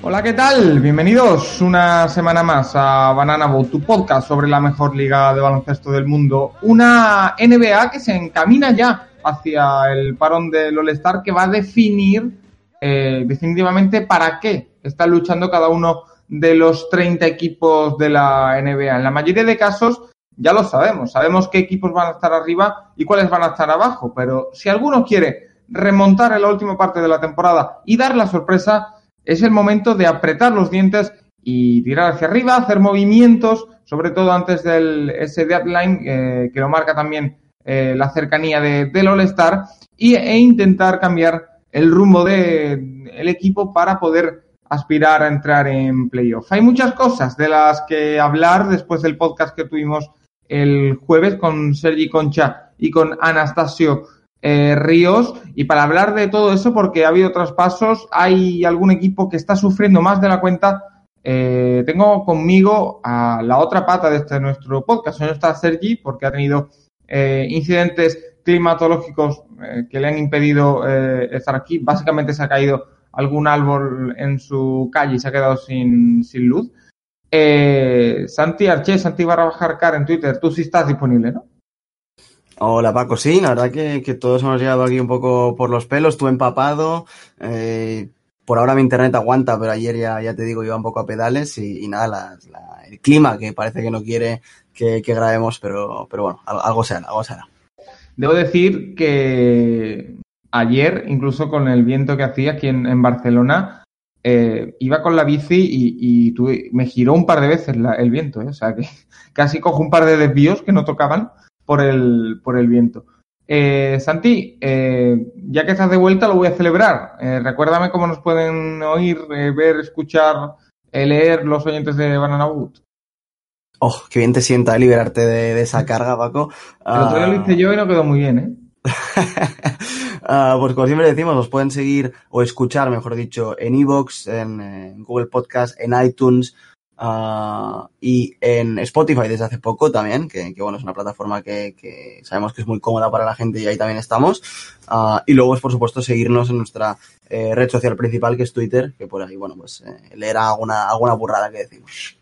Hola, ¿qué tal? Bienvenidos una semana más a Banana Boat, tu podcast sobre la mejor liga de baloncesto del mundo. Una NBA que se encamina ya hacia el parón del All-Star que va a definir eh, definitivamente para qué está luchando cada uno de los 30 equipos de la NBA. En la mayoría de casos ya lo sabemos, sabemos qué equipos van a estar arriba y cuáles van a estar abajo, pero si alguno quiere remontar en la última parte de la temporada y dar la sorpresa, es el momento de apretar los dientes y tirar hacia arriba, hacer movimientos, sobre todo antes del ese deadline eh, que lo marca también eh, la cercanía de, del All-Star y, e intentar cambiar el rumbo del el equipo para poder aspirar a entrar en playoff. Hay muchas cosas de las que hablar después del podcast que tuvimos el jueves con Sergi Concha y con Anastasio eh, Ríos. Y para hablar de todo eso, porque ha habido traspasos, hay algún equipo que está sufriendo más de la cuenta. Eh, tengo conmigo a la otra pata de este nuestro podcast. No está Sergi, porque ha tenido eh, incidentes climatológicos que le han impedido estar aquí. Básicamente se ha caído algún árbol en su calle y se ha quedado sin, sin luz. Eh, Santi Arché, Santi barra bajar car en Twitter, tú sí estás disponible, ¿no? Hola Paco, sí, la verdad que, que, todos hemos llegado aquí un poco por los pelos, tú empapado, eh, por ahora mi internet aguanta, pero ayer ya, ya te digo, iba un poco a pedales y, y nada, la, la, el clima que parece que no quiere que, que grabemos, pero, pero bueno, algo se hará, algo se hará. Debo decir que ayer, incluso con el viento que hacía aquí en, en Barcelona, eh, iba con la bici y, y tuve, me giró un par de veces la, el viento, ¿eh? o sea que casi cojo un par de desvíos que no tocaban por el, por el viento. Eh, Santi, eh, ya que estás de vuelta, lo voy a celebrar. Eh, recuérdame cómo nos pueden oír, eh, ver, escuchar, eh, leer los oyentes de Banana Boot. Oh, qué bien te sienta liberarte de, de esa carga, Paco. El otro día lo hice yo y no quedó muy bien, ¿eh? Uh, pues como siempre decimos, nos pueden seguir o escuchar, mejor dicho, en Evox, en, en Google Podcast, en iTunes, Uh, y en Spotify desde hace poco también, que, bueno, es una plataforma que, sabemos que es muy cómoda para la gente y ahí también estamos. Uh, y luego es, por supuesto, seguirnos en nuestra eh, red social principal, que es Twitter, que por ahí, bueno, pues eh, alguna, alguna burrada que decimos.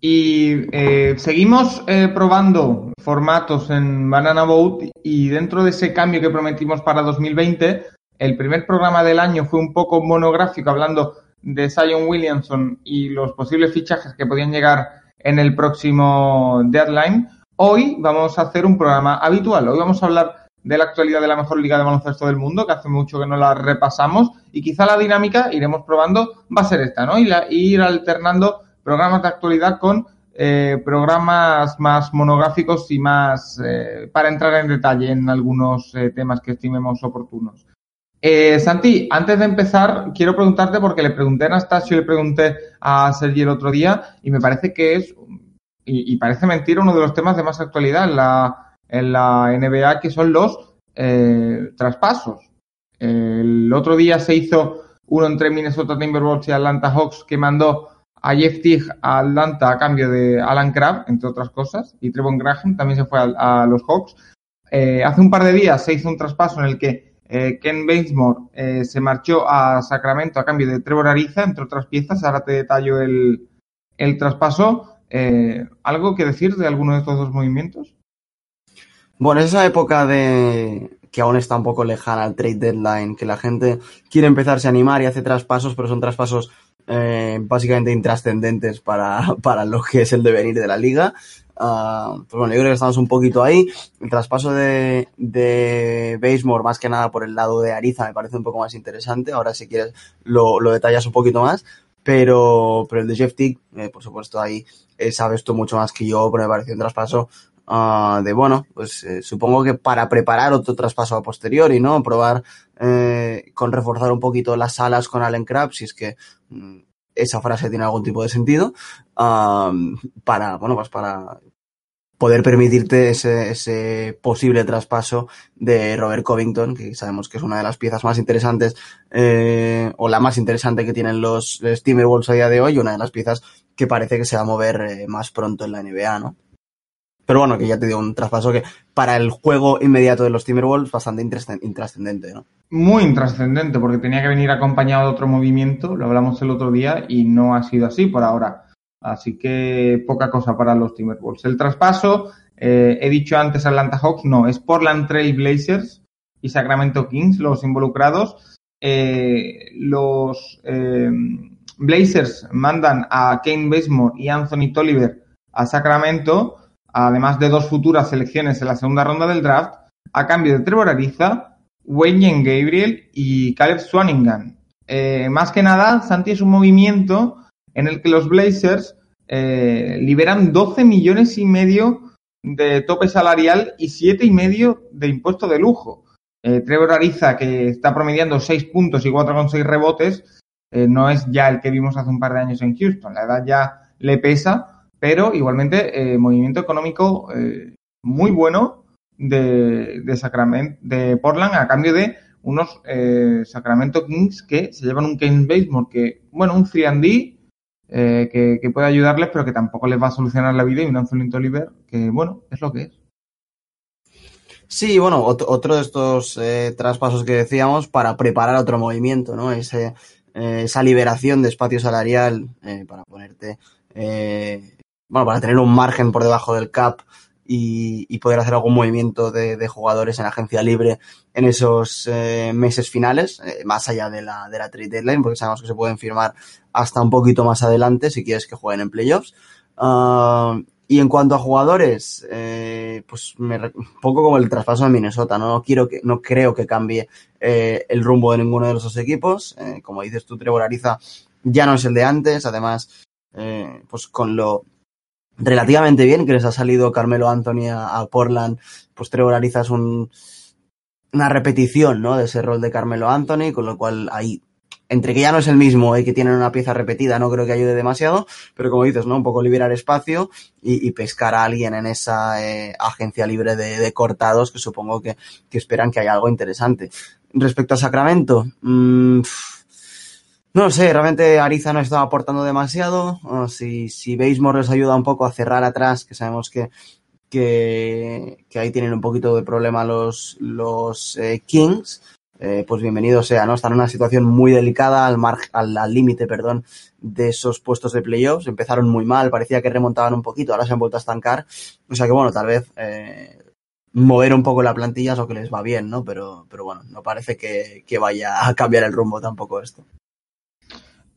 Y eh, seguimos eh, probando formatos en Banana Boat y dentro de ese cambio que prometimos para 2020, el primer programa del año fue un poco monográfico hablando de Zion Williamson y los posibles fichajes que podían llegar en el próximo deadline, hoy vamos a hacer un programa habitual. Hoy vamos a hablar de la actualidad de la mejor liga de baloncesto del mundo, que hace mucho que no la repasamos, y quizá la dinámica iremos probando va a ser esta, ¿no? Y la, ir alternando programas de actualidad con eh, programas más monográficos y más eh, para entrar en detalle en algunos eh, temas que estimemos oportunos. Eh, Santi, antes de empezar, quiero preguntarte, porque le pregunté a Anastasio y le pregunté a Sergi el otro día, y me parece que es, y, y parece mentira, uno de los temas de más actualidad en la, en la NBA, que son los traspasos. El otro día se hizo uno entre Minnesota Timberwolves y Atlanta Hawks que mandó a Jeff Teague a Atlanta a cambio de Alan Crabb, entre otras cosas, y Trevon Graham también se fue a, los Hawks. Eh, hace un par de días se hizo un traspaso en el que eh, Ken Basemore eh, se marchó a Sacramento a cambio de Trevor Ariza, entre otras piezas. Ahora te detallo el, el traspaso. ¿Algo que decir de alguno de estos dos movimientos? Bueno, esa época de que aún está un poco lejana al trade deadline, que la gente quiere empezarse a animar y hace traspasos, pero son traspasos eh, básicamente intrascendentes para, para lo que es el devenir de la liga. Uh, pues bueno, yo creo que estamos un poquito ahí. El traspaso de, de Basemore, más que nada por el lado de Ariza, me parece un poco más interesante. Ahora, si quieres, lo, lo detallas un poquito más. Pero, pero el de Jeff Tick, eh, por supuesto, ahí eh, sabes tú mucho más que yo, pero me pareció un traspaso uh, de, bueno, pues eh, supongo que para preparar otro traspaso a posteriori, ¿no? Probar con reforzar un poquito las alas con Allen Crabbe, si es que mm, esa frase tiene algún tipo de sentido, para, bueno, pues para poder permitirte ese, ese, posible traspaso de Robert Covington, que sabemos que es una de las piezas más interesantes, eh, o la más interesante que tienen los, Timberwolves a día de hoy, una de las piezas que parece que se va a mover eh, más pronto en la NBA, ¿no? Pero bueno, que ya te digo, un traspaso que para el juego inmediato de los Timberwolves bastante intrascendente, ¿no? Muy intrascendente, porque tenía que venir acompañado de otro movimiento, lo hablamos el otro día, y no ha sido así por ahora. Así que poca cosa para los Timberwolves. El traspaso, eh, he dicho antes Atlanta Hawks, no, es Portland Trail Blazers y Sacramento Kings los involucrados. Eh, los eh, Blazers mandan a Kane Bazemore y Anthony Tolliver a Sacramento además de dos futuras selecciones en la segunda ronda del draft, a cambio de Trevor Ariza, Wayne Gabriel y Caleb Swanningham. Eh, más que nada, Santi es un movimiento en el que los Blazers eh, liberan 12 millones y medio de tope salarial y 7 y medio de impuesto de lujo. Eh, Trevor Ariza, que está promediando 6 puntos y 4,6 rebotes, no es ya el que vimos hace un par de años en Houston. La edad ya le pesa pero igualmente eh, movimiento económico eh, muy bueno de, de, Sacramento, de Portland a cambio de unos eh, Sacramento Kings que se llevan un Kane Basemore que, bueno, un 3D eh, que, que, puede ayudarles, pero que tampoco les va a solucionar la vida y un Anthony Oliver que, bueno, es lo que es. Sí, bueno, otro de estos traspasos que decíamos para preparar otro movimiento, ¿no? Ese, esa liberación de espacio salarial para ponerte bueno, para tener un margen por debajo del cap y, y poder hacer algún movimiento de, de, jugadores en agencia libre en esos eh, meses finales, eh, más allá de la, de la trade deadline, porque sabemos que se pueden firmar hasta un poquito más adelante si quieres que jueguen en playoffs. Uh, y en cuanto a jugadores, eh, pues me, un poco como el traspaso de Minnesota, ¿no? quiero que, no creo que cambie eh, el rumbo de ninguno de los dos equipos. Eh, como dices tú, Trevor Ariza ya no es el de antes, además, eh, pues con lo relativamente bien, que les ha salido Carmelo Anthony a, Portland, pues Trevor Ariza es un, una repetición, ¿no? De ese rol de Carmelo Anthony, con lo cual ahí, entre que ya no es el mismo y que tienen una pieza repetida, no creo que ayude demasiado, pero como dices, ¿no? Un poco liberar espacio y, y pescar a alguien en esa eh, agencia libre de, de, cortados que supongo que, que esperan que haya algo interesante. Respecto a Sacramento, mmm, no lo sé, realmente Ariza no estaba aportando demasiado. Si, si Basemore les ayuda un poco a cerrar atrás, que sabemos que, que, ahí tienen un poquito de problema los, los eh, Kings, eh, pues bienvenido sea, ¿no? Están en una situación muy delicada al margen, al límite, perdón, de esos puestos de playoffs. Empezaron muy mal, parecía que remontaban un poquito, ahora se han vuelto a estancar. O sea que bueno, tal vez eh, mover un poco la plantilla es lo que les va bien, ¿no? Pero, pero bueno, no parece que vaya a cambiar el rumbo tampoco esto.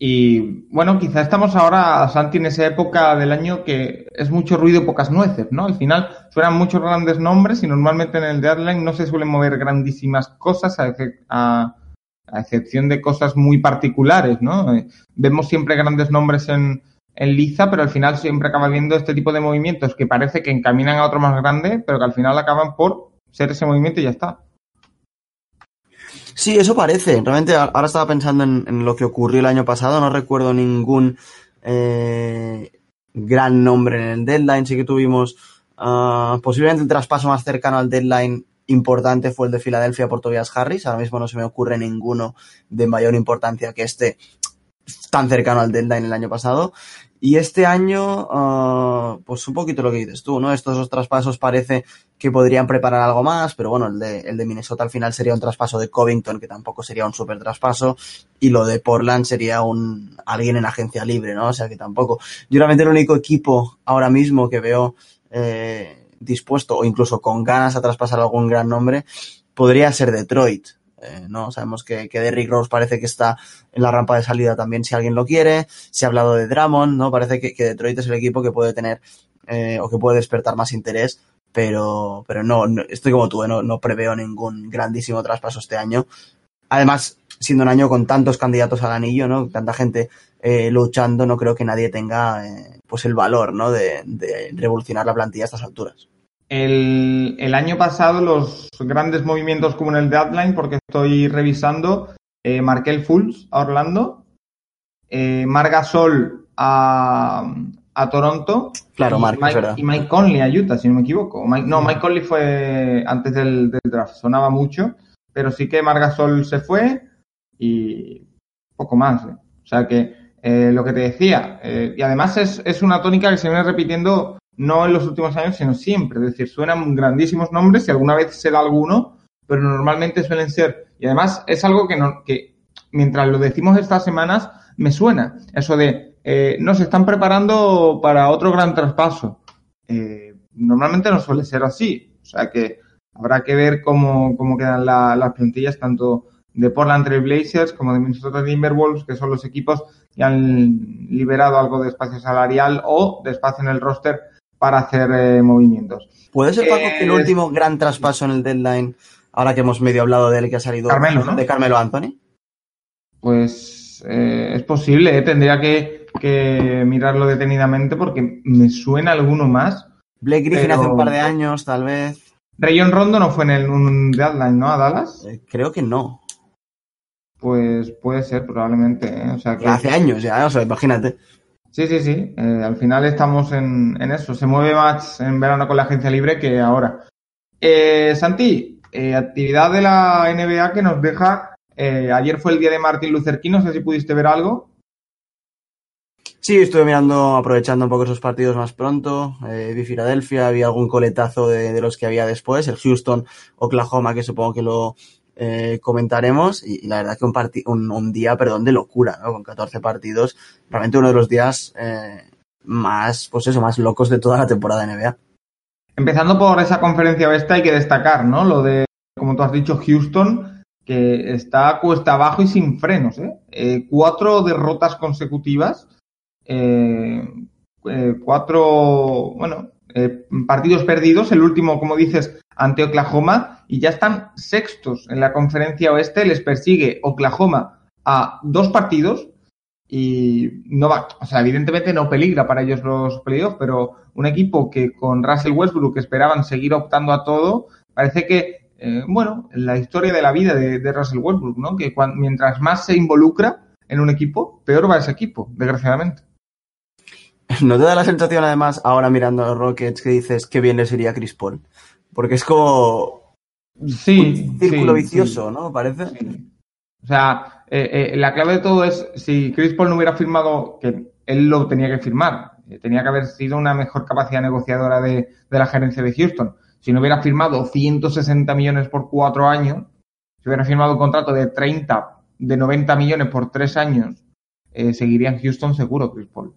Y bueno, quizá estamos ahora, Santi, en esa época del año que es mucho ruido y pocas nueces, ¿no? Al final suenan muchos grandes nombres y normalmente en el deadline no se suelen mover grandísimas cosas a, a, excepción de cosas muy particulares, ¿no? Eh, vemos siempre grandes nombres en, en Liza, pero al final siempre acaba viendo este tipo de movimientos que parece que encaminan a otro más grande, pero que al final acaban por ser ese movimiento y ya está. Sí, eso parece. Realmente ahora estaba pensando en, lo que ocurrió el año pasado. No recuerdo ningún eh, gran nombre en el deadline. Sí que tuvimos uh, posiblemente el traspaso más cercano al deadline importante fue el de Filadelfia por Tobias Harris. Ahora mismo no se me ocurre ninguno de mayor importancia que este tan cercano al deadline el año pasado. Y este año, uh, pues un poquito lo que dices tú, ¿no? Estos dos traspasos parece que podrían preparar algo más, pero bueno, el de, el de Minnesota al final sería un traspaso de Covington, que tampoco sería un super traspaso, y lo de Portland sería un alguien en agencia libre, ¿no? O sea que tampoco. Yo realmente el único equipo ahora mismo que veo eh, dispuesto o incluso con ganas a traspasar algún gran nombre podría ser Detroit. Eh, no sabemos que, que Derrick Rose parece que está en la rampa de salida también si alguien lo quiere. Se ha hablado de Drummond no parece que, que Detroit es el equipo que puede tener eh, o que puede despertar más interés pero pero no, no estoy como tú ¿eh? no, no preveo ningún grandísimo traspaso este año. Además siendo un año con tantos candidatos al anillo no tanta gente eh, luchando no creo que nadie tenga eh, pues el valor no de, de revolucionar la plantilla a estas alturas el, el, año pasado los grandes movimientos como en el deadline, porque estoy revisando, eh, Markel Fultz a Orlando, eh, Margasol a, a Toronto claro, y, Mark, Mike, y Mike Conley a Utah, si no me equivoco. Mike, no, Mike Conley fue antes del, del, draft, sonaba mucho, pero sí que Margasol se fue y poco más. ¿eh? O sea que eh, lo que te decía. Eh, y además es, es una tónica que se viene repitiendo no en los últimos años, sino siempre. Es decir, suenan grandísimos nombres y alguna vez se da alguno, pero normalmente suelen ser. Y además es algo que, no, que mientras lo decimos estas semanas, me suena. Eso de, eh, nos están preparando para otro gran traspaso. Eh, normalmente no suele ser así. O sea que habrá que ver cómo, cómo quedan la- las plantillas tanto de Portland Trail Blazers como de Minnesota Timberwolves, que son los equipos que han liberado algo de espacio salarial o de espacio en el roster para hacer eh, movimientos. ¿Puede ser, Paco, que el Eh, último gran traspaso en el deadline, ahora que hemos medio hablado de él, que ha salido Carmelo, ¿no? de Carmelo Anthony? Pues eh, es posible, ¿eh? tendría que, que mirarlo detenidamente porque me suena alguno más. Blake Griffin Pero- hace un par de años, tal vez. Rayon Rondo no fue en el un deadline, ¿no? A Dallas. Creo que no. Pues puede ser, probablemente. ¿eh? O sea que... Hace años ya, o sea, imagínate. Sí, sí, sí. Eh, al final estamos en, en eso. Se mueve más en verano con la agencia libre que ahora. Eh, Santi, eh, actividad de la NBA que nos deja. eh, ayer fue el día de Martin Luther. No sé si pudiste ver algo. Sí, estuve mirando, aprovechando un poco esos partidos más pronto. Vi Filadelfia, vi algún coletazo de, de los que había después. El Houston, Oklahoma, que supongo que lo eh, comentaremos. Y, la verdad que un, un, un día, perdón, de locura, ¿no? Con 14 partidos. Realmente uno de los días eh, más, pues eso, más locos de toda la temporada de NBA. Empezando por esa conferencia oeste, hay que destacar, ¿no? Lo de, como tú has dicho, Houston, que está cuesta abajo y sin frenos, ¿eh? Cuatro derrotas consecutivas, cuatro, bueno, eh, partidos perdidos, el último, como dices, ante Oklahoma, y ya están sextos en la conferencia oeste, les persigue Oklahoma a dos partidos, y no va, o sea, evidentemente no peligra para ellos los playoffs, pero un equipo que con Russell Westbrook esperaban seguir optando a todo, parece que, eh, bueno, la historia de la vida de, Russell Westbrook, ¿no? Que mientras más se involucra en un equipo, peor va ese equipo, desgraciadamente. ¿No te da la sensación, además, ahora mirando a los Rockets, que dices que bien les iría a Chris Paul? Porque es como Sí. un círculo sí, vicioso, sí. ¿no? Parece. Sí. O sea, eh, eh, la clave de todo es si Chris Paul no hubiera firmado, que él lo tenía que firmar, eh, tenía que haber sido una mejor capacidad negociadora de, de la gerencia de Houston. Si no hubiera firmado 160 millones por cuatro años, si hubiera firmado un contrato de 30, de 90 millones por tres años, eh, seguiría en Houston seguro Chris Paul.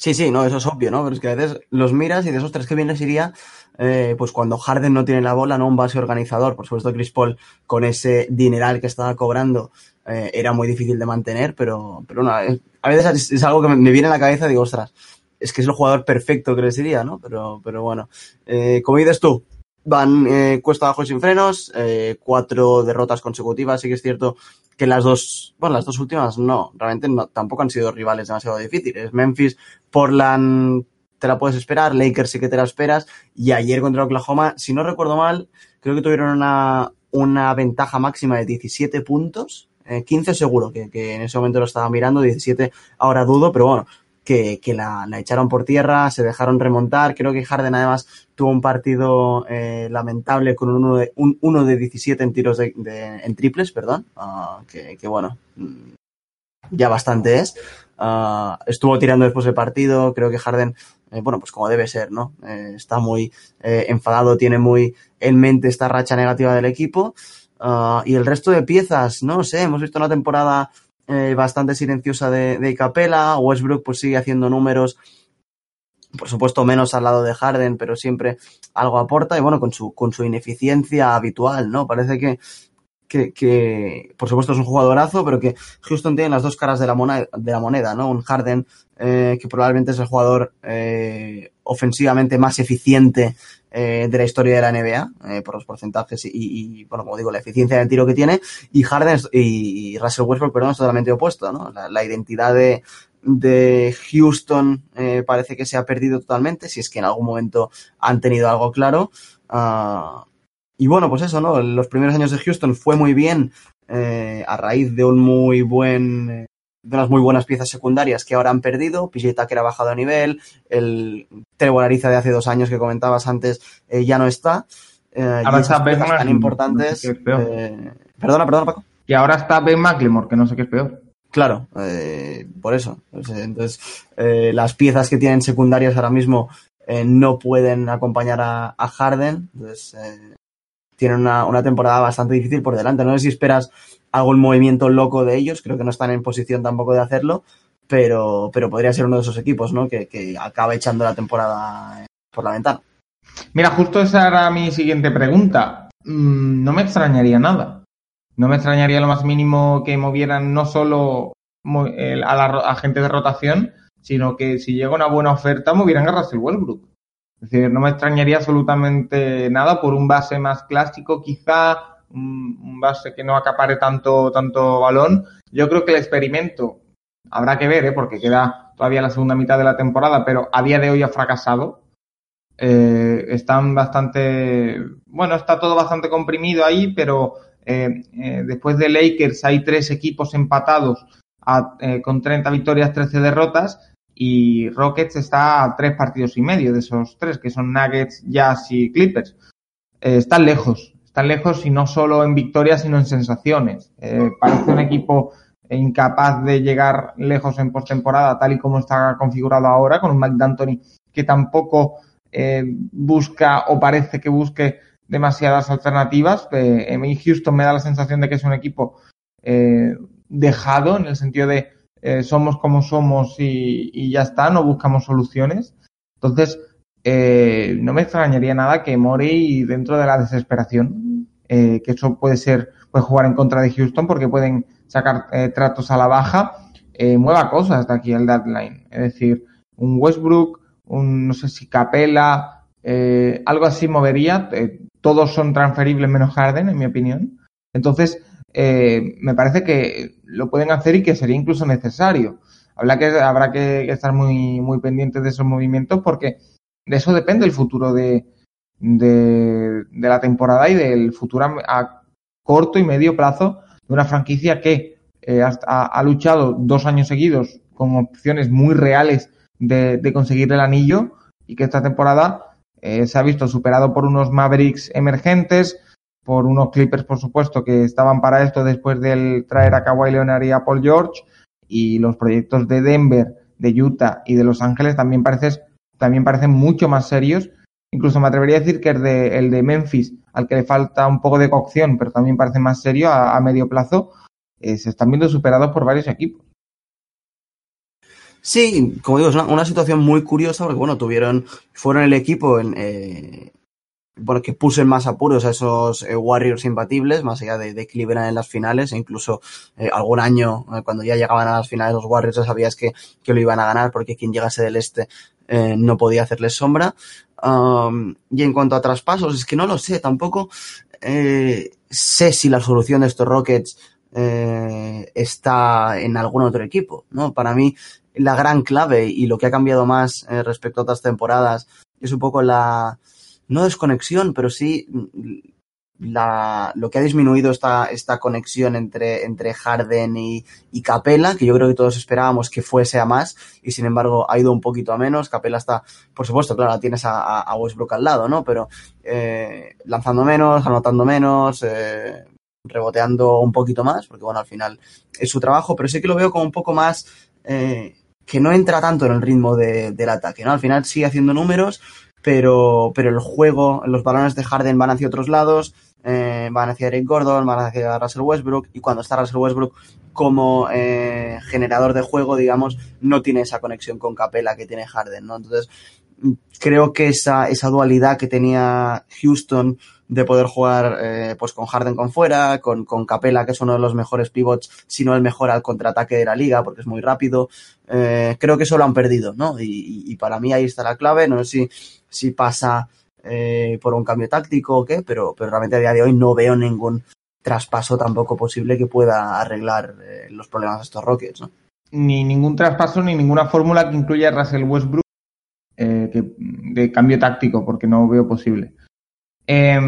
Sí, sí, no, eso es obvio, ¿no? Pero es que a veces los miras y de esos tres que bien les iría, eh, pues cuando Harden no tiene la bola, ¿no? Un base organizador. Por supuesto, Chris Paul, con ese dineral que estaba cobrando, eh, era muy difícil de mantener, pero, pero no, es- a veces es, algo que me, viene a la cabeza y digo, ostras, es que es el jugador perfecto que les iría, ¿no? Pero, pero bueno, eh, como dices tú, van eh, cuesta abajo y sin frenos, eh, cuatro derrotas consecutivas, sí que es cierto que las dos, bueno, las dos últimas no, realmente tampoco han sido rivales demasiado difíciles. Memphis, Portland, te la puedes esperar, Lakers sí que te la esperas, y ayer contra Oklahoma, si no recuerdo mal, creo que tuvieron una, una ventaja máxima de 17 puntos, eh, 15 seguro, que, que en ese momento lo estaba mirando, 17 ahora dudo, pero bueno, que, la, echaron por tierra, se dejaron remontar, creo que Harden además tuvo un partido eh, lamentable con un 1 de, un uno de 17 en tiros de, en triples, perdón, ah, que, bueno, mm, ya bastante es. Ah, estuvo tirando después del partido, creo que Harden, eh, bueno, pues como debe ser, ¿no? Eh, está muy enfadado, tiene muy en mente esta racha negativa del equipo. Ah, y el resto de piezas, no sé, hemos visto una temporada eh, bastante silenciosa de, de Capela, Westbrook pues sigue haciendo números, por supuesto menos al lado de Harden, pero siempre algo aporta y bueno, con su, con su ineficiencia habitual, ¿no? Parece que, que, por supuesto es un jugadorazo, pero que Houston tiene las dos caras de la moneda, de la moneda ¿no? Un Harden eh, que probablemente es el jugador eh, ofensivamente más eficiente eh, de la historia de la NBA, eh, por los porcentajes y, bueno, como digo, la eficiencia del tiro que tiene, y Harden y, Russell Westbrook, perdón, es totalmente opuesto, ¿no? La, identidad de, de Houston eh, parece que se ha perdido totalmente, si es que en algún momento han tenido algo claro. Ah, y bueno, pues eso, ¿no? Los primeros años de Houston fue muy bien a raíz de un muy buen de unas muy buenas piezas secundarias que ahora han perdido. PJ Tucker ha bajado a nivel, el Trevor Ariza de hace dos años que comentabas antes eh, ya no está. Eh, Ahora y está piezas tan importantes. no sé eh, perdona, perdona, Paco. Y ahora está Ben McLemore, que no sé qué es peor. Claro, eh, por eso. Entonces, las piezas que tienen secundarias ahora mismo eh, no pueden acompañar a, a Harden. Entonces, eh, tienen una, una, temporada bastante difícil por delante. No sé si esperas algún movimiento loco de ellos, creo que no están en posición tampoco de hacerlo, pero, pero podría ser uno de esos equipos, ¿no? Que, que acaba echando la temporada por la ventana. Mira, justo esa era mi siguiente pregunta. Mm, no me extrañaría nada. No me extrañaría lo más mínimo que movieran no solo a la a gente de rotación, sino que si llega una buena oferta movieran a Russell Westbrook. Es decir, no me extrañaría absolutamente nada por un base más clásico, quizá un, base que no acapare tanto, tanto balón. Yo creo que el experimento habrá que ver, ¿eh? porque queda todavía la segunda mitad de la temporada, pero a día de hoy ha fracasado. Eh, están bastante, bueno, está todo bastante comprimido ahí, pero eh, eh, después de Lakers hay tres equipos empatados eh, con 30 victorias, 13 derrotas y Rockets está a tres partidos y medio de esos tres, que son Nuggets, Jazz y Clippers. Eh, están lejos, están lejos y no solo en victorias, sino en sensaciones. Eh, parece un equipo incapaz de llegar lejos en postemporada, tal y como está configurado ahora, con un Mike D'Antoni que tampoco eh, busca o parece que busque demasiadas alternativas. Eh, en Houston me da la sensación de que es un equipo dejado en el sentido de eh, somos como somos y, y, ya está, no buscamos soluciones. Entonces, eh, no me extrañaría nada que Morey dentro de la desesperación, eh, que eso puede ser, puede jugar en contra de Houston porque pueden sacar eh, tratos a la baja, mueva cosas de aquí al deadline. Es decir, un Westbrook, un no sé si Capela, algo así movería. Todos son transferibles menos Harden, en mi opinión. Entonces, eh, me parece que lo pueden hacer y que sería incluso necesario. Habrá que, habrá que estar muy, muy pendientes de esos movimientos porque de eso depende el futuro de, de, la temporada y del futuro a, corto y medio plazo de una franquicia que eh, ha, ha, luchado dos años seguidos con opciones muy reales de, de conseguir el anillo y que esta temporada eh, se ha visto superado por unos Mavericks emergentes, por unos Clippers, por supuesto, que estaban para esto después del traer a Kawhi Leonard y a Paul George, y los proyectos de Denver, de Utah y de Los Ángeles también, pareces, también parecen mucho más serios. Incluso me atrevería a decir que el de, Memphis, al que le falta un poco de cocción, pero también parece más serio a, a medio plazo, eh, se están viendo superados por varios equipos. Sí, como digo, es una, una, situación muy curiosa porque, bueno, tuvieron, fueron el equipo en, eh, bueno, que puso en más apuros a esos eh, Warriors imbatibles, más allá de, de, Cleveland en las finales, e incluso eh, algún año, eh, cuando ya llegaban a las finales los Warriors, ya sabías que, que lo iban a ganar porque quien llegase del este no podía hacerles sombra. Um, y en cuanto a traspasos, es que no lo sé, tampoco sé si la solución de estos Rockets está en algún otro equipo, ¿no? Para mí, la gran clave y lo que ha cambiado más respecto a otras temporadas es un poco la, no desconexión, pero sí la, lo que ha disminuido esta, esta conexión entre, entre Harden y, y Capela, que yo creo que todos esperábamos que fuese a más, y sin embargo ha ido un poquito a menos. Capela está, por supuesto, claro, tienes a, a Westbrook al lado, ¿no? Pero eh, lanzando menos, anotando menos, eh, reboteando un poquito más, porque bueno, al final es su trabajo, pero sí que lo veo como un poco más eh, que no entra tanto en el ritmo de, del ataque, ¿no? Al final sigue haciendo números, pero, pero el juego, los balones de Harden van hacia otros lados, eh, van hacia Eric Gordon, van hacia Russell Westbrook, y cuando está Russell Westbrook como eh, generador de juego, digamos, no tiene esa conexión con Capela que tiene Harden, ¿no? Entonces, creo que esa, esa dualidad que tenía Houston de poder jugar eh, pues con Harden con fuera, con, con Capela, que es uno de los mejores pivots, si no el mejor al contraataque de la liga, porque es muy rápido. Creo que eso lo han perdido, ¿no? Y, y, para mí ahí está la clave. No sé si, si pasa eh, por un cambio táctico o qué, pero, pero realmente a día de hoy no veo ningún traspaso tampoco posible que pueda arreglar eh, los problemas de estos Rockets, ¿no? Ni ningún traspaso ni ninguna fórmula que incluya a Russell Westbrook eh, de cambio táctico, porque no veo posible. Eh,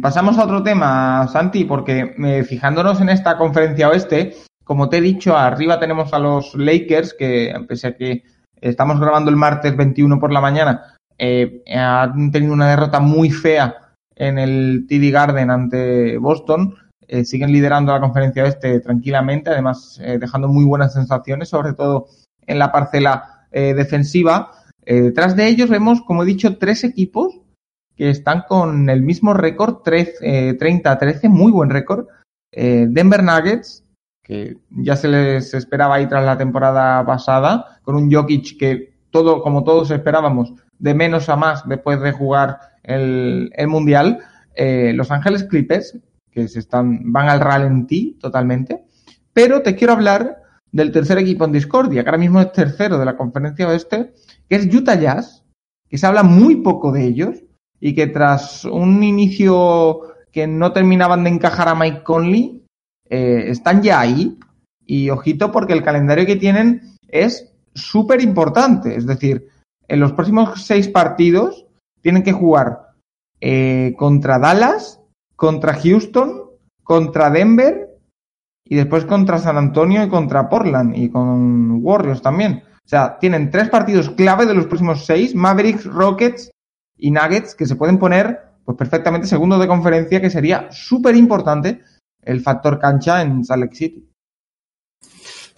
pasamos a otro tema, Santi, porque fijándonos en esta conferencia oeste, como te he dicho, arriba tenemos a los Lakers, que pese a que estamos grabando el martes 21 por la mañana, eh, han tenido una derrota muy fea en el TD Garden ante Boston. eh, siguen liderando la conferencia este tranquilamente, además eh, dejando muy buenas sensaciones, sobre todo en la parcela eh, defensiva. detrás de ellos vemos, como he dicho, tres equipos que están con el mismo récord, 30-13, muy buen récord. Denver Nuggets, que ya se les esperaba ahí tras la temporada pasada, con un Jokic que todo, como todos esperábamos, de menos a más después de jugar el, el Mundial. Los Ángeles Clippers, que se están, van al ralentí totalmente. Pero te quiero hablar del tercer equipo en discordia, que ahora mismo es tercero de la conferencia oeste, que es Utah Jazz, que se habla muy poco de ellos y que tras un inicio que no terminaban de encajar a Mike Conley, eh, están ya ahí. Y ojito porque el calendario que tienen es súper importante. Es decir, en los próximos seis partidos tienen que jugar eh, contra Dallas, contra Houston, contra Denver y después contra San Antonio y contra Portland y con Warriors también. O sea, tienen tres partidos clave de los próximos seis, Mavericks, Rockets y Nuggets, que se pueden poner pues perfectamente segundo de conferencia, que sería súper importante el factor cancha en Salt Lake City.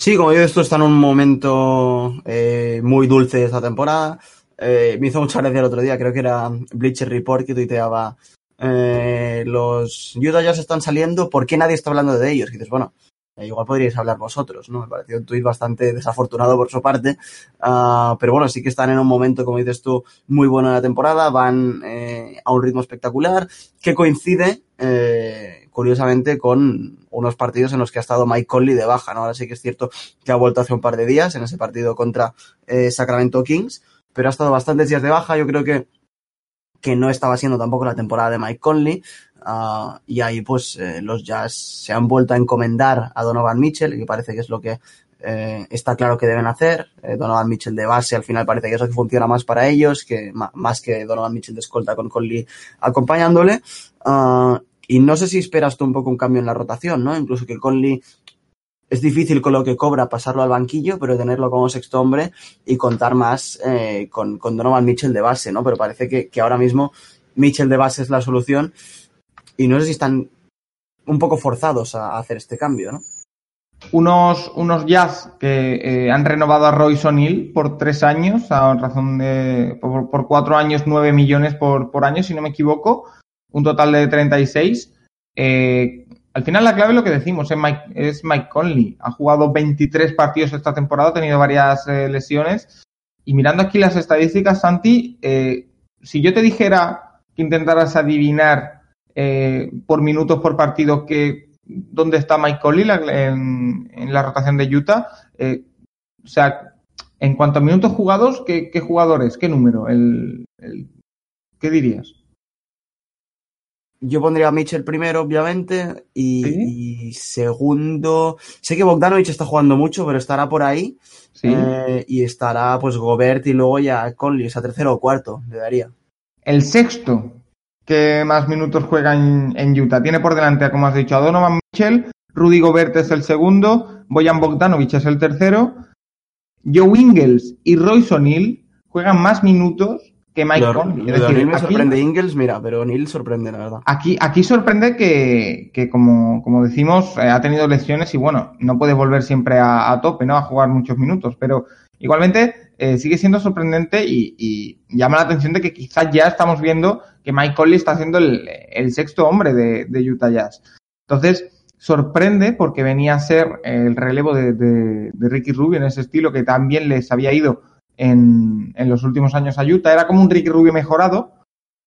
Sí, como yo esto está en un momento eh, muy dulce esta temporada. Eh, me hizo mucha gracia el otro día, creo que era Bleacher Report que tuiteaba eh, los Utah Jazz están saliendo, ¿por qué nadie está hablando de ellos? Y dices, bueno, eh, igual podríais hablar vosotros, ¿no? Me pareció un tuit bastante desafortunado por su parte, uh, pero bueno, sí que están en un momento, como dices tú, muy bueno en la temporada, van eh, a un ritmo espectacular, que coincide, eh, curiosamente, con unos partidos en los que ha estado Mike Conley de baja, ¿no? Ahora sí que es cierto que ha vuelto hace un par de días en ese partido contra eh, Sacramento Kings, pero ha estado bastantes días de baja, yo creo que que no estaba siendo tampoco la temporada de Mike Conley. Uh, y ahí pues eh, los Jazz se han vuelto a encomendar a Donovan Mitchell, que parece que es lo que eh, está claro que deben hacer. Donovan Mitchell de base al final parece que eso que funciona más para ellos, que más que Donovan Mitchell de escolta con Conley acompañándole. Uh, y no sé si esperas tú un poco un cambio en la rotación, ¿no? Incluso que Conley es difícil con lo que cobra pasarlo al banquillo, pero tenerlo como sexto hombre y contar más eh, con, con, Donovan Mitchell de base, ¿no? Pero parece que, que, ahora mismo Mitchell de base es la solución y no sé si están un poco forzados a, hacer este cambio, ¿no? Unos, unos Jazz que eh, han renovado a Royce O'Neill por tres años, a razón de. por, por cuatro años, nueve millones por, por año, si no me equivoco, un total de 36. Eh, al final la clave lo que decimos es Mike, es Mike Conley. Ha jugado 23 partidos esta temporada, ha tenido varias eh, lesiones. Y mirando aquí las estadísticas, Santi, eh, si yo te dijera que intentaras adivinar eh, por minutos por partido que dónde está Mike Conley en, en la rotación de Utah, eh, o sea, en cuanto a minutos jugados, ¿qué, qué jugadores? ¿Qué número? El, el, ¿Qué dirías? Yo pondría a Mitchell primero, obviamente, y, ¿Sí? y, segundo. Sé que Bogdanovich está jugando mucho, pero estará por ahí. ¿Sí? Eh, y estará, pues, Gobert y luego ya Conley, o sea, tercero o cuarto, le daría. El sexto que más minutos juega en, en, Utah. Tiene por delante, como has dicho, a Donovan Mitchell, Rudy Gobert es el segundo, Boyan Bogdanovich es el tercero, Joe Ingles y Royce O'Neill juegan más minutos que Mike Conley. Es decir, me aquí, sorprende Ingles, mira, pero Neil sorprende, la verdad. Aquí, aquí sorprende que, que como, como decimos, eh, ha tenido lesiones y bueno, no puede volver siempre a, a tope, ¿no? A jugar muchos minutos, pero igualmente eh, sigue siendo sorprendente y, y, llama la atención de que quizás ya estamos viendo que Mike Conley está siendo el, el sexto hombre de, de, Utah Jazz. Entonces, sorprende porque venía a ser el relevo de, de, de Ricky Rubio en ese estilo que también les había ido en, los últimos años a Utah. Era como un Ricky Rubio mejorado,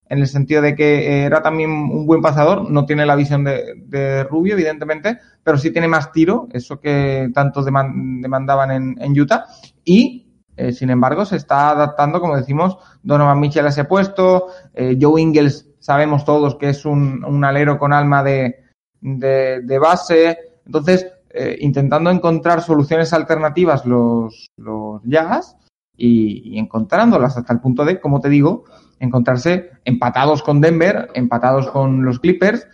en el sentido de que era también un buen pasador, no tiene la visión de, Rubio, evidentemente, pero sí tiene más tiro, eso que tanto demandaban en, Utah, y eh, sin embargo se está adaptando, como decimos, Donovan Mitchell a ese puesto, eh, Joe Ingles sabemos todos que es un, alero con alma de, de, de base, entonces eh, intentando encontrar soluciones alternativas los, los Jazz, y, encontrándolas hasta el punto de, como te digo, encontrarse empatados con Denver, empatados con los Clippers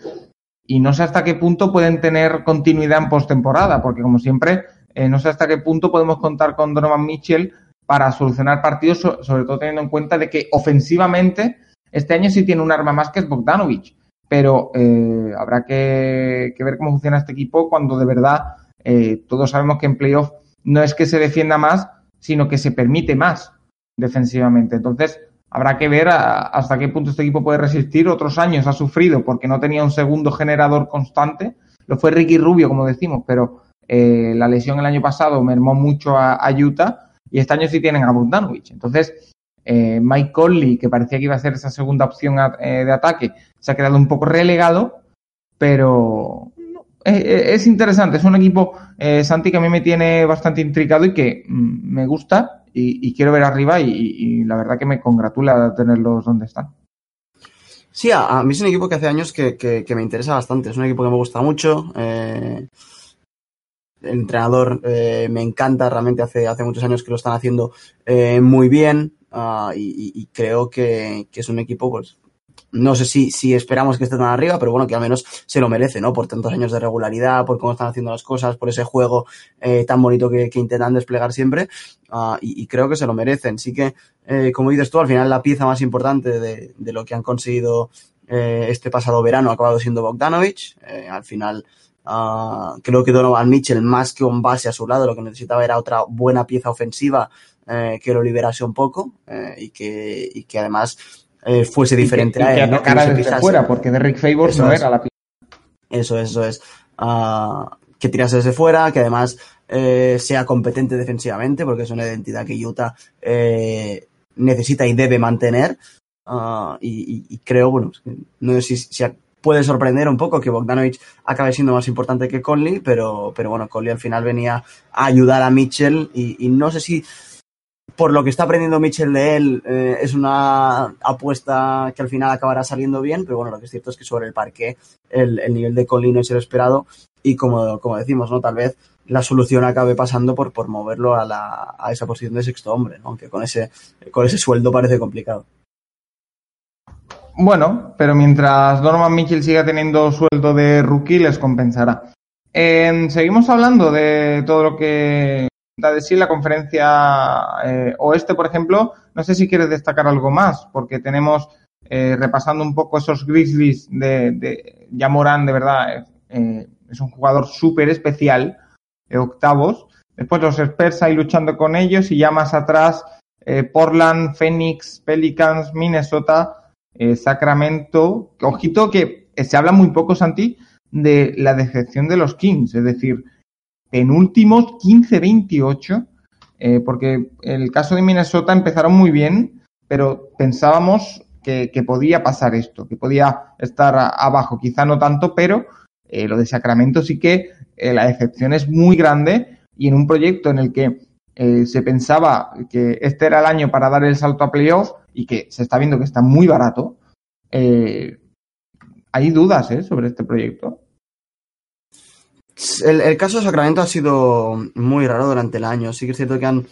y no sé hasta qué punto pueden tener continuidad en postemporada, porque como siempre, eh, no sé hasta qué punto podemos contar con Donovan Mitchell para solucionar partidos, sobre todo teniendo en cuenta de que ofensivamente este año sí tiene un arma más que es Bogdanovich, pero eh, habrá que, ver cómo funciona este equipo cuando de verdad eh, todos sabemos que en playoff no es que se defienda más, sino que se permite más defensivamente. Entonces, habrá que ver hasta qué punto este equipo puede resistir. Otros años ha sufrido porque no tenía un segundo generador constante. Lo fue Ricky Rubio, como decimos, pero eh, la lesión el año pasado mermó mucho a, Utah y este año sí tienen a Bogdanovich. Entonces, eh, Mike Conley, que parecía que iba a ser esa segunda opción eh, de ataque, se ha quedado un poco relegado, pero es, interesante. Es un equipo, Santi, que a mí me tiene bastante intrigado y que mm, me gusta y, quiero ver arriba y, la verdad que me congratula tenerlos donde están. Sí, a, mí es un equipo que hace años que, me interesa bastante. Es un equipo que me gusta mucho. Eh, el entrenador eh, me encanta, realmente hace, hace muchos años que lo están haciendo eh, muy bien ah, y, creo que, es un equipo pues, no sé si, si esperamos que esté tan arriba, pero bueno, que al menos se lo merece, ¿no? Por tantos años de regularidad, por cómo están haciendo las cosas, por ese juego eh, tan bonito que, intentan desplegar siempre, uh, y, creo que se lo merecen. Sí que, eh, como dices tú, al final la pieza más importante de, de lo que han conseguido eh, este pasado verano ha acabado siendo Bogdanovich. Eh, al final, uh, creo que Donovan Mitchell, más que un base a su lado, lo que necesitaba era otra buena pieza ofensiva eh, que lo liberase un poco y, que, y que además eh, fuese diferente a él. Que, desde fuera, porque Derrick Favors no era la Eso es, eso es. Uh, que tirase desde fuera, que además eh, sea competente defensivamente, porque es una identidad que Utah eh, necesita y debe mantener. Uh, y, y, creo, bueno, no sé si, si, puede sorprender un poco que Bogdanovich acabe siendo más importante que Conley, pero, pero bueno, Conley al final venía a ayudar a Mitchell y, y no sé si por lo que está aprendiendo Mitchell de él, eh, es una apuesta que al final acabará saliendo bien, pero bueno, lo que es cierto es que sobre el parque el, nivel de Colino es el esperado y como, como decimos, ¿no? Tal vez la solución acabe pasando por, por moverlo a, la, a esa posición de sexto hombre, aunque con ese, con ese sueldo parece complicado. Bueno, pero mientras Norman Mitchell siga teniendo sueldo de rookie, les compensará. seguimos hablando de todo lo que da de sí la conferencia eh, oeste, por ejemplo. No sé si quieres destacar algo más, porque tenemos, eh, repasando un poco esos Grizzlies de, de Yamoran, de verdad, eh, es un jugador súper especial, octavos. Después los Spurs ahí luchando con ellos y ya más atrás Portland, Phoenix, Pelicans, Minnesota, Sacramento. Ojito que se habla muy poco, Santi, de la decepción de los Kings, es decir, penúltimos 15-28, eh, porque el caso de Minnesota empezaron muy bien, pero pensábamos que, podía pasar esto, que podía estar abajo, quizá no tanto, pero eh, lo de Sacramento sí que eh, la decepción es muy grande y en un proyecto en el que se pensaba que este era el año para dar el salto a playoff y que se está viendo que está muy barato, hay dudas sobre este proyecto. El, caso de Sacramento ha sido muy raro durante el año. Sí que es cierto que han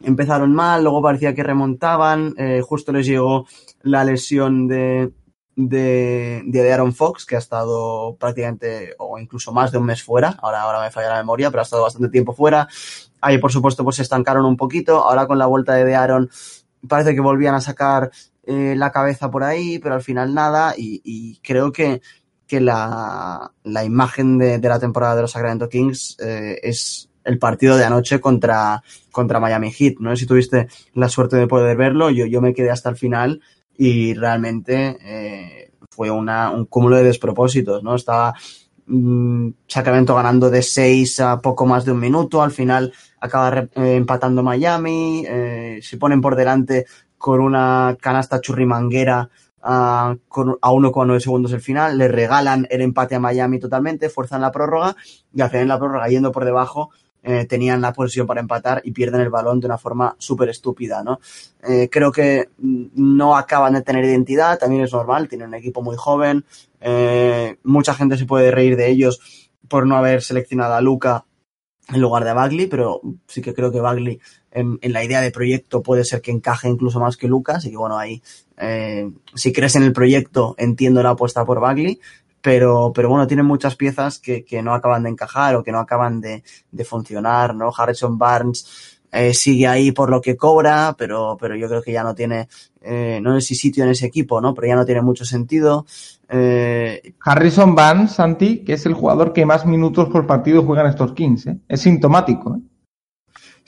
empezaron mal, luego parecía que remontaban, eh, justo les llegó la lesión de, de, de Aaron Fox, que ha estado prácticamente o incluso más de un mes fuera. Ahora, ahora me falla la memoria, pero ha estado bastante tiempo fuera. Ahí, por supuesto, pues se estancaron un poquito. Ahora con la vuelta de Aaron parece que volvían a sacar eh, la cabeza por ahí, pero al final nada. y creo que que la, la imagen de, de, la temporada de los Sacramento Kings eh, es el partido de anoche contra, contra Miami Heat. No sé si tuviste la suerte de poder verlo, yo, yo me quedé hasta el final y realmente eh, fue una, un cúmulo de despropósitos, ¿no? Estaba mmm, Sacramento ganando de 6 a poco más de un minuto, al final acaba eh, empatando Miami, se ponen por delante con una canasta churrimanguera a, con, a 1,9 segundos el final, le regalan el empate a Miami totalmente, fuerzan la prórroga y al final la prórroga yendo por debajo eh, tenían la posición para empatar y pierden el balón de una forma súper estúpida, ¿no? Eh, creo que no acaban de tener identidad, también es normal, tienen un equipo muy joven, eh, mucha gente se puede reír de ellos por no haber seleccionado a Luca en lugar de Bagley, pero sí que creo que Bagley en, la idea de proyecto puede ser que encaje incluso más que Lucas, y que bueno, ahí eh, si crees en el proyecto entiendo la apuesta por Bagley, pero, pero bueno, tienen muchas piezas que, que no acaban de encajar o que no acaban de, de funcionar, ¿no? Harrison Barnes eh, sigue ahí por lo que cobra, pero, pero yo creo que ya no tiene, eh, no sé si sitio en ese equipo, ¿no? Pero ya no tiene mucho sentido. Eh, Harrison Barnes, Santi, que es el jugador que más minutos por partido juega en estos Kings, ¿eh? Es sintomático, ¿eh?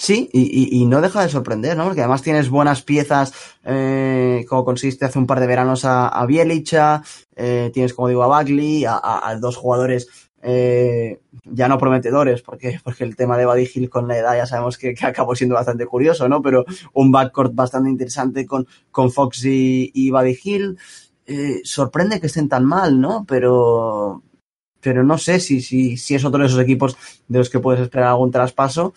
Sí, y, y, y, no deja de sorprender, ¿no? Porque además tienes buenas piezas, eh, como consiste hace un par de veranos a, a Bielicha, eh, tienes, como digo, a Bagley, a, a, a dos jugadores eh, ya no prometedores, porque, porque el tema de Buddy Hill con la edad ya sabemos que, que, acabó siendo bastante curioso, ¿no? Pero un backcourt bastante interesante con, con Fox y, y Buddy Hill. Eh, sorprende que estén tan mal, ¿no? Pero, pero no sé si, si, si es otro de esos equipos de los que puedes esperar algún traspaso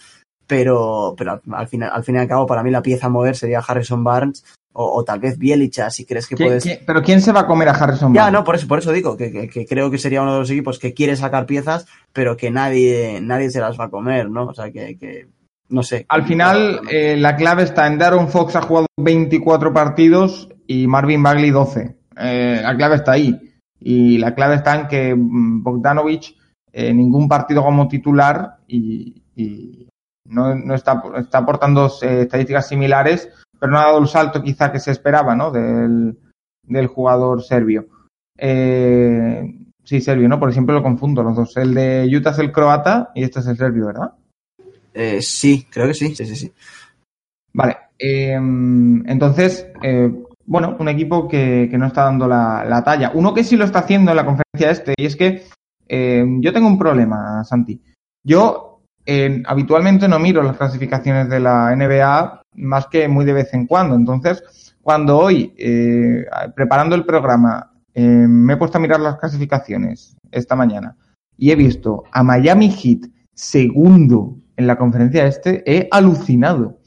pero, pero al, final, al fin y al cabo, para mí la pieza a mover sería Harrison Barnes o, o tal vez Bielicha, si crees que ¿Quién, puedes. quién, pero ¿quién se va a comer a Harrison Ya, Barnes? no, por eso, por eso digo que, que, que, creo que sería uno de los equipos que quiere sacar piezas, pero que nadie, nadie se las va a comer, ¿no? O sea, que, que no sé. Al final, eh, la clave está en Darren Fox ha jugado 24 partidos y Marvin Bagley 12. Eh, la clave está ahí. Y la clave está en que mm, Bogdanovich eh, ningún partido como titular y, y no, no, está, está aportando eh, estadísticas similares, pero no ha dado el salto quizá que se esperaba, ¿no? Del, del jugador serbio. Eh, sí, serbio, ¿no? Porque siempre lo confundo los dos. El de Utah es el croata y este es el serbio, ¿verdad? Eh, sí, creo que sí, sí, sí, sí. Vale, eh, entonces, eh, bueno, un equipo que, que no está dando la, la, talla. Uno que sí lo está haciendo en la conferencia este, y es que yo tengo un problema, Santi. Yo habitualmente no miro las clasificaciones de la NBA más que muy de vez en cuando. Entonces, cuando hoy, eh, preparando el programa, eh, me he puesto a mirar las clasificaciones esta mañana y he visto a Miami Heat segundo en la conferencia este, he alucinado.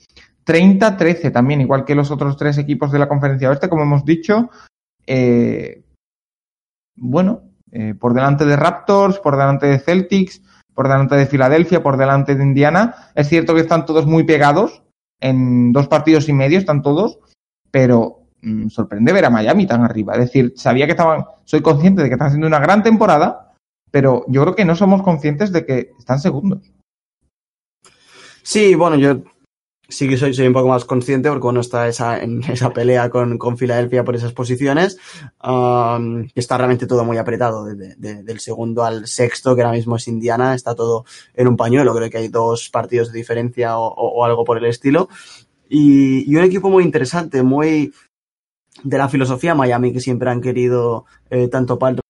30-13 también, igual que los otros tres equipos de la conferencia oeste, como hemos dicho. Eh, bueno, eh, por delante de Raptors, por delante de Celtics, por delante de Filadelfia, por delante de Indiana. Es cierto que están todos muy pegados, en dos partidos y medio están todos, pero mmm, sorprende ver a Miami tan arriba. Es decir, sabía que estaban, soy consciente de que están haciendo una gran temporada, pero yo creo que no somos conscientes de que están segundos. Sí, bueno, yo sí que soy, soy un poco más consciente porque bueno, está esa, en esa pelea con, con Filadelfia por esas posiciones. Um, está realmente todo muy apretado, de, de, del segundo al sexto, que ahora mismo es Indiana, está todo en un pañuelo. Creo que hay dos partidos de diferencia o, o, o algo por el estilo. Y, y, un equipo muy interesante, muy de la filosofía Miami, que siempre han querido eh, tanto Pal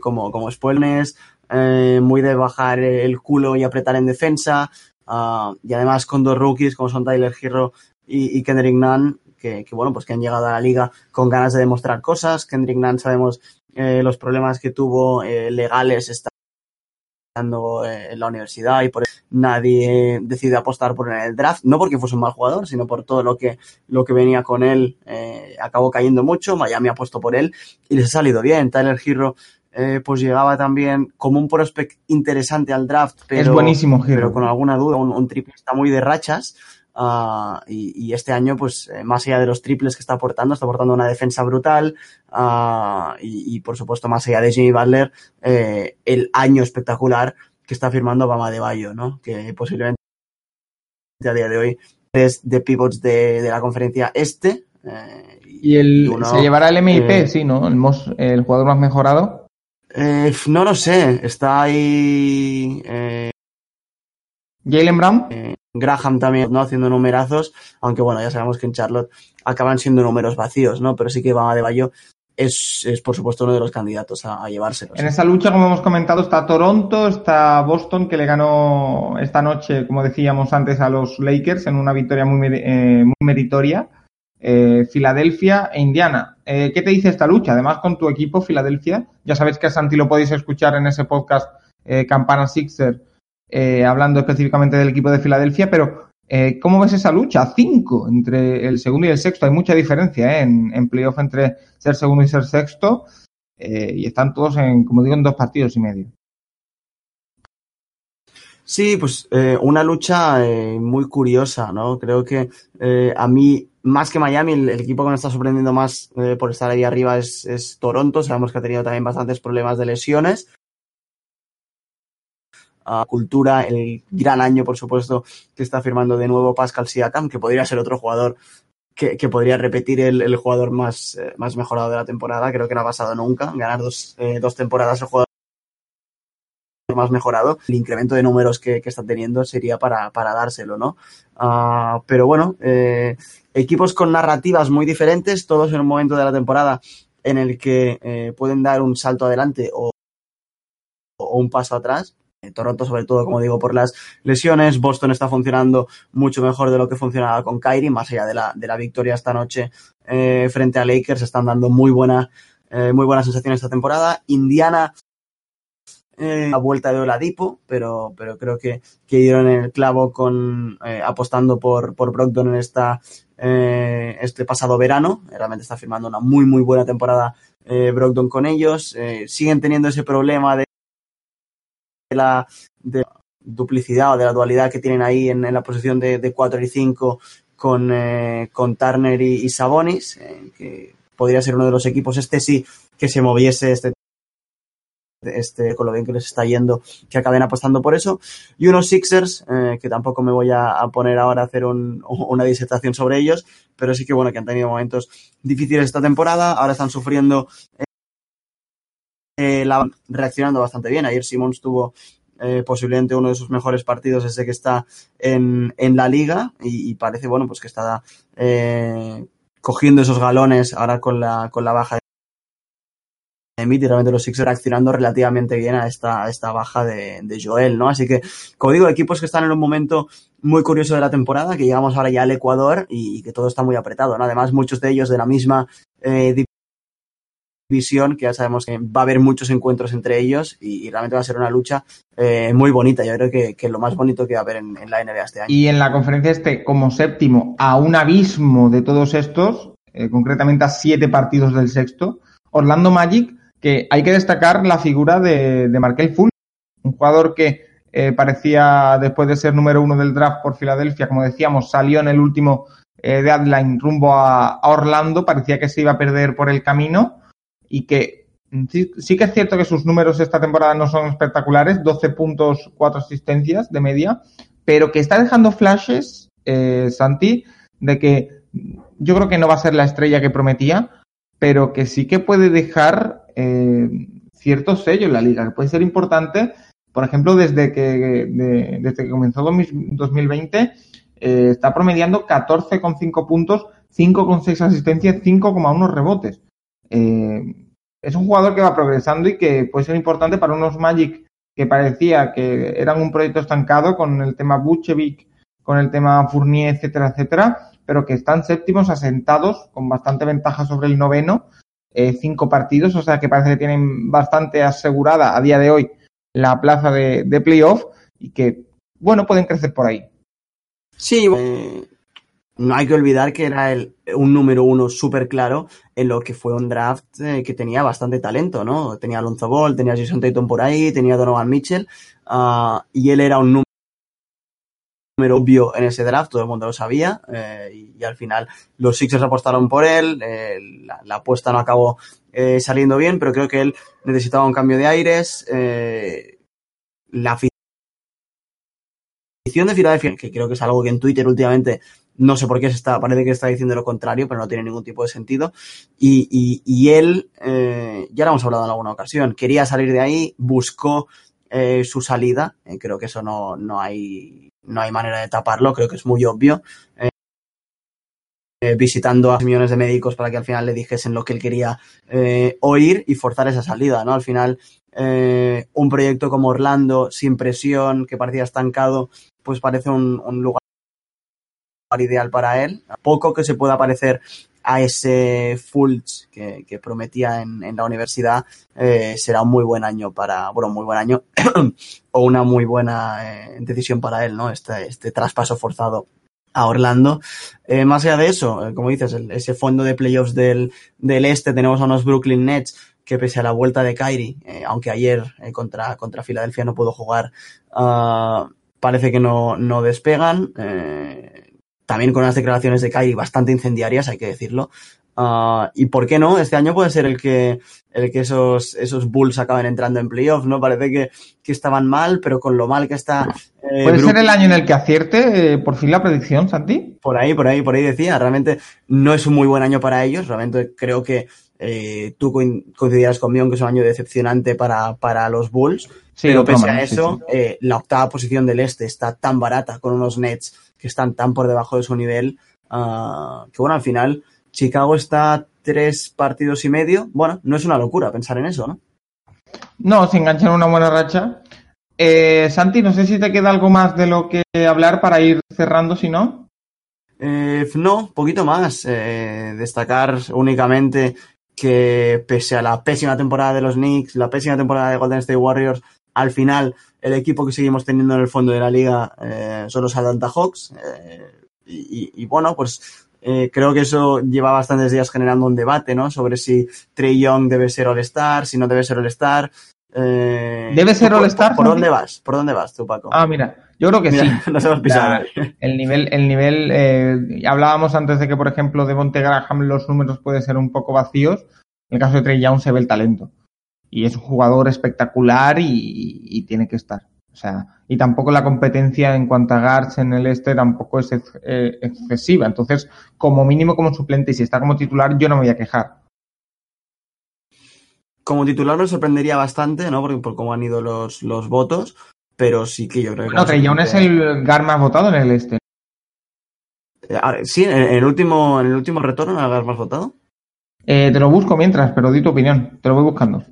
como, como Spoilness, eh, muy de bajar el culo y apretar en defensa. Uh, y además con dos rookies como son Tyler Hero y, Kendrick Nunn, que, bueno, pues que han llegado a la liga con ganas de demostrar cosas. Kendrick Nunn sabemos eh, los problemas que tuvo eh, legales estando eh, en la universidad y por eso nadie decidió apostar por el draft, no porque fuese un mal jugador, sino por todo lo que, lo que venía con él, acabó cayendo mucho, Miami ha puesto por él y les ha salido bien. Tyler Hero eh, pues llegaba también como un prospect interesante al draft, pero, es buenísimo, pero con alguna duda, un, un triple está muy de rachas. Uh, y, y, este año, pues, eh, más allá de los triples que está aportando, está aportando una defensa brutal. Uh, y, y, por supuesto, más allá de Jimmy Butler, eh, el año espectacular que está firmando Bama de Bayo, ¿no? Que posiblemente a día de hoy es de pivots de, de la conferencia este. Eh, y el, uno, se llevará el MIP, eh, sí, ¿no? El, most, el jugador más mejorado. Eh, no lo sé, está ahí. Eh, Jalen Brown. Eh, Graham también, ¿no? Haciendo numerazos, aunque bueno, ya sabemos que en Charlotte acaban siendo números vacíos, ¿no? Pero sí que Bama de Bayo es, es, por supuesto uno de los candidatos a, a llevárselos. En esa lucha, como hemos comentado, está Toronto, está Boston, que le ganó esta noche, como decíamos antes, a los Lakers en una victoria muy, eh, muy meritoria. Eh, Filadelfia e Indiana. Eh, ¿Qué te dice esta lucha? Además, con tu equipo, Filadelfia, ya sabéis que a Santi lo podéis escuchar en ese podcast eh, Campana Sixer, eh, hablando específicamente del equipo de Filadelfia, pero eh, ¿cómo ves esa lucha? Cinco entre el segundo y el sexto. Hay mucha diferencia ¿eh? en, en playoff entre ser segundo y ser sexto. Y están todos, en, como digo, en dos partidos y medio. Sí, pues eh, una lucha eh, muy curiosa, ¿no? Creo que eh, a mí, más que Miami, el, equipo que me está sorprendiendo más eh, por estar ahí arriba es, es, Toronto. Sabemos que ha tenido también bastantes problemas de lesiones. cultura, el gran año, por supuesto, que está firmando de nuevo Pascal Siakam, que podría ser otro jugador que, que podría repetir el, jugador más, eh, más mejorado de la temporada. Creo que no ha pasado nunca. Ganar dos, dos temporadas el jugador más mejorado, el incremento de números que, que está teniendo sería para, dárselo, ¿no? Uh, pero bueno, eh, equipos con narrativas muy diferentes, todos en un momento de la temporada en el que eh, pueden dar un salto adelante o, un paso atrás. Eh, Toronto, sobre todo, como digo, por las lesiones. Boston está funcionando mucho mejor de lo que funcionaba con Kyrie, más allá de la, de la victoria esta noche frente a Lakers. Están dando muy buena, muy buena sensación esta temporada. Indiana, eh, la vuelta de Oladipo, pero, pero creo que, que dieron el clavo con eh, apostando por, por Brogdon en esta, eh, este pasado verano. Realmente está firmando una muy, muy buena temporada Brogdon con ellos. siguen teniendo ese problema de la de duplicidad o de la dualidad que tienen ahí en, la posición de, de 4 y 5 con, eh, con Turner y, y Sabonis, eh, que podría ser uno de los equipos, este sí, que se moviese este este, con lo bien que les está yendo, que acaben apostando por eso. Y unos Sixers, eh, que tampoco me voy a, poner ahora a hacer un, una disertación sobre ellos, pero sí que bueno, que han tenido momentos difíciles esta temporada, ahora están sufriendo eh, la, reaccionando bastante bien. Ayer Simons tuvo eh, posiblemente uno de sus mejores partidos desde que está en, en la liga y, parece bueno pues que está eh, cogiendo esos galones ahora con la, con la baja Emit y realmente los Sixers reaccionando relativamente bien a esta, esta baja de, Joel, ¿no? Así que, como digo, equipos que están en un momento muy curioso de la temporada, que llegamos ahora ya al Ecuador y, que todo está muy apretado, ¿no? Además, muchos de ellos de la misma eh, división, que ya sabemos que va a haber muchos encuentros entre ellos y, realmente va a ser una lucha eh, muy bonita. Yo creo que, que, lo más bonito que va a haber en, en, la NBA este año. Y en la conferencia este, como séptimo, a un abismo de todos estos, eh, concretamente a siete partidos del sexto, Orlando Magic, que hay que destacar la figura de, de Markel Full, un jugador que eh, parecía, después de ser número uno del draft por Filadelfia, como decíamos, salió en el último eh, deadline rumbo a, Orlando, parecía que se iba a perder por el camino y que sí, sí, que es cierto que sus números esta temporada no son espectaculares, 12 puntos, 4 asistencias de media, pero que está dejando flashes, eh, Santi, de que yo creo que no va a ser la estrella que prometía, pero que sí que puede dejar eh, cierto sello en la liga, que puede ser importante, por ejemplo, desde que, de, desde que comenzó 2020, eh, está promediando 14,5 puntos, 5,6 asistencias, 5,1 rebotes. Eh, es un jugador que va progresando y que puede ser importante para unos Magic que parecía que eran un proyecto estancado con el tema Buchevic, con el tema Fournier, etcétera, etcétera, pero que están séptimos asentados con bastante ventaja sobre el noveno, eh, cinco partidos, o sea que parece que tienen bastante asegurada a día de hoy la plaza de, de playoff y que, bueno, pueden crecer por ahí. Sí, eh, no hay que olvidar que era el, un número uno súper claro en lo que fue un draft eh, que tenía bastante talento, ¿no? Tenía Alonso Ball, tenía Jason Tatum por ahí, tenía Donovan Mitchell, uh, y él era un número obvio en ese draft, todo el mundo lo sabía, eh, y, al final los Sixers apostaron por él, eh, la, apuesta no acabó eh, saliendo bien, pero creo que él necesitaba un cambio de aires, la afición de Filadelfia, que creo que es algo que en Twitter últimamente no sé por qué se está, parece que está diciendo lo contrario, pero no tiene ningún tipo de sentido. Y, él, ya lo hemos hablado en alguna ocasión, quería salir de ahí, buscó eh, su salida. Eh, creo que eso no, no, hay, no hay manera de taparlo, creo que es muy obvio. Eh, visitando a millones de médicos para que al final le dijesen lo que él quería oír y forzar esa salida, ¿no? Al final, un proyecto como Orlando, sin presión, que parecía estancado, pues parece un, un lugar ideal para él. Poco que se pueda parecer a ese Fulch que, prometía en, la universidad eh, será un muy buen año para, bueno, muy buen año o una muy buena eh, decisión para él, ¿no? Este, este traspaso forzado a Orlando. Eh, más allá de eso, como dices, ese fondo de playoffs del, del este, tenemos a unos Brooklyn Nets que pese a la vuelta de Kyrie, aunque ayer contra, contra Filadelfia no pudo jugar, uh, parece que no, no despegan. Eh, también con unas declaraciones de Kyrie bastante incendiarias, hay que decirlo. Uh, y por qué no, este año puede ser el que, el que esos, esos Bulls acaben entrando en playoff, ¿no? Parece que, que estaban mal, pero con lo mal que está. Eh, ¿Puede ser el año en el que acierte eh, por fin la predicción, Santi? Por ahí, por ahí, por ahí decía. Realmente no es un muy buen año para ellos. Realmente creo que eh, tú coincidirás conmigo en que es un año decepcionante para, para los Bulls. Sí, pero pese a eso, sí, sí. Eh, la octava posición del este está tan barata con unos Nets que están tan por debajo de su nivel uh, que, bueno, al final Chicago está tres partidos y medio. Bueno, no es una locura pensar en eso, ¿no? No, se enganchan una buena racha. Eh, Santi, no sé si te queda algo más de lo que hablar para ir cerrando, si no. Eh, no, poquito más. Eh, destacar únicamente que pese a la pésima temporada de los Knicks, la pésima temporada de Golden State Warriors, al final el equipo que seguimos teniendo en el fondo de la liga eh, son los Atlanta Hawks. Eh, y, y, bueno, pues eh, creo que eso lleva bastantes días generando un debate, ¿no? Sobre si Trey Young debe ser All-Star, si no debe ser All-Star. Eh, ¿Debe ser All-Star? ¿Por, ¿Por, dónde vas? ¿Por dónde vas tú, Paco? Ah, mira, yo creo que mira, sí. Nos hemos pisado. el nivel, el nivel eh, hablábamos antes de que, por ejemplo, de Monte Graham los números pueden ser un poco vacíos. En el caso de Trey Young se ve el talento. Y es un jugador espectacular y, y tiene que estar. O sea, y tampoco la competencia en cuanto a guards en el este tampoco es ex, eh, excesiva. Entonces, como mínimo como suplente y si está como titular, yo no me voy a quejar. Como titular me sorprendería bastante, ¿no? Porque por cómo han ido los, los votos, pero sí que yo creo que... No, es el guard más votado en el este. Eh, sí, en el último, en el último retorno, ¿el guard más votado? Eh, te lo busco mientras, pero di tu opinión. Te lo voy buscando.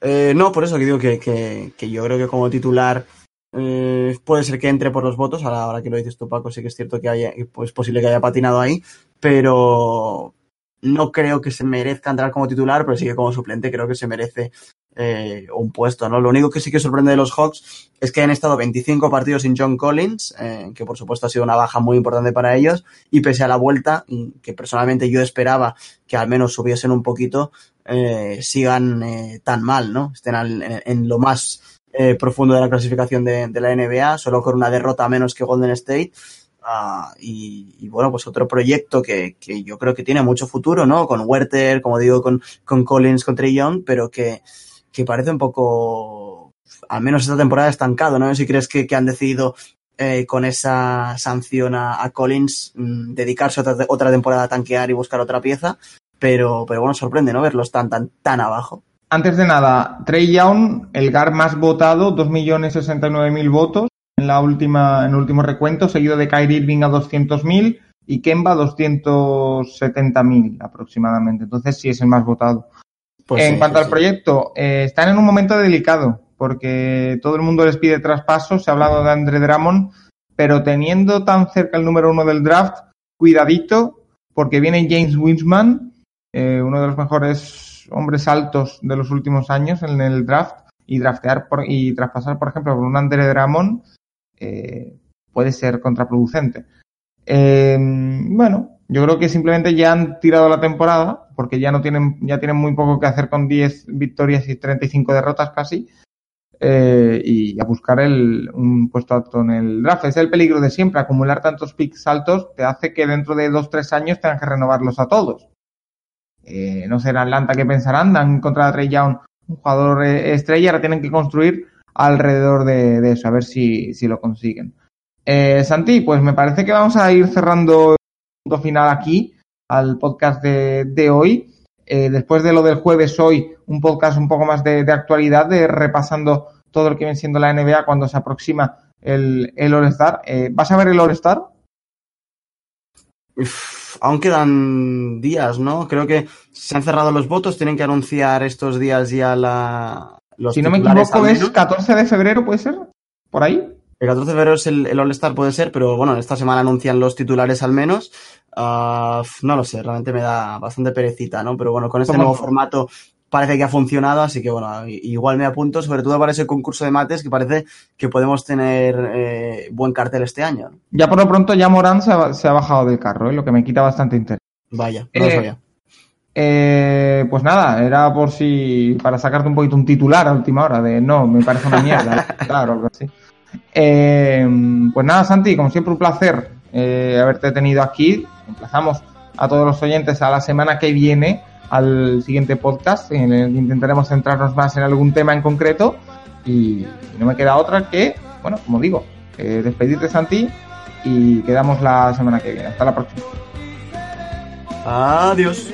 Eh, no, por eso que digo que, que, que yo creo que como titular eh, puede ser que entre por los votos. Ahora, que lo dices tú, Paco, sí que es cierto que haya, pues, es posible que haya patinado ahí, pero no creo que se merezca entrar como titular, pero sí que como suplente creo que se merece eh, un puesto, ¿no? Lo único que sí que sorprende de los Hawks es que han estado 25 partidos sin John Collins, eh, que por supuesto ha sido una baja muy importante para ellos, y pese a la vuelta, que personalmente yo esperaba que al menos subiesen un poquito, eh, sigan tan mal, ¿no? Estén en, lo más eh, profundo de la clasificación de, la NBA, solo con una derrota menos que Golden State. Uh, y, bueno, pues otro proyecto que, que, yo creo que tiene mucho futuro, ¿no? Con Werther, como digo, con, con Collins, con Trey Young, pero que, que parece un poco, al menos esta temporada, estancado, ¿no? Si crees que, que han decidido eh, con esa sanción a, Collins mmm, dedicarse otra, otra temporada a tanquear y buscar otra pieza, pero, pero bueno, sorprende, ¿no? Verlos tan, tan, tan abajo. Antes de nada, Trey Young, el GAR más votado, 2.069.000 votos en la última, en el último recuento, seguido de Kyrie Irving a 200.000 y Kemba 270.000 aproximadamente. Entonces sí es el más votado. Pues en sí, cuanto pues al proyecto, eh, están en un momento delicado porque todo el mundo les pide traspasos. Se ha hablado de Andre Drummond, pero teniendo tan cerca el número uno del draft, cuidadito, porque viene James Winsman, eh, uno de los mejores hombres altos de los últimos años en el draft, y draftear por, y traspasar, por ejemplo, por un Andre Drummond eh, puede ser contraproducente. Eh, bueno, yo creo que simplemente ya han tirado la temporada, porque ya no tienen, ya tienen muy poco que hacer con 10 victorias y 35 derrotas casi, eh, y a buscar el, un puesto alto en el draft. Es el peligro de siempre, acumular tantos picks altos te hace que dentro de 2-3 años tengan que renovarlos a todos. Eh, no sé en Atlanta qué pensarán, dan contra Trey Young un jugador eh, estrella, ahora tienen que construir alrededor de, de eso, a ver si, si lo consiguen. Eh, Santi, pues me parece que vamos a ir cerrando el punto final aquí al podcast de, de hoy. Eh, después de lo del jueves, hoy un podcast un poco más de, de, actualidad, de repasando todo lo que viene siendo la NBA cuando se aproxima el, el All-Star. ¿Vas a ver el All-Star? Aún quedan días, ¿no? Creo que se han cerrado los votos, tienen que anunciar estos días ya la, los si no me equivoco, es 14 de febrero, ¿puede ser? ¿Por ahí? El 14 de febrero es el, el All-Star, puede ser, pero bueno, esta semana anuncian los titulares al menos. Uh, no lo sé, realmente me da bastante perecita, ¿no? Pero bueno, con este nuevo formato parece que ha funcionado, así que bueno, igual me apunto, sobre todo para ese concurso de mates que parece que podemos tener eh, buen cartel este año. ¿no? Ya por lo pronto ya Morán se ha, se ha bajado del carro, ¿eh? lo que me quita bastante interés. Vaya, no eh, lo sabía. Eh, pues nada, era por si. para sacarte un poquito un titular a última hora de no, me parece una mierda. claro, algo así. Eh, pues nada, Santi, como siempre, un placer eh, haberte tenido aquí. Emplazamos a todos los oyentes a la semana que viene al siguiente podcast en el que intentaremos centrarnos más en algún tema en concreto y no me queda otra que, bueno, como digo, eh, despedirte Santi y quedamos la semana que viene. Hasta la próxima. Adiós.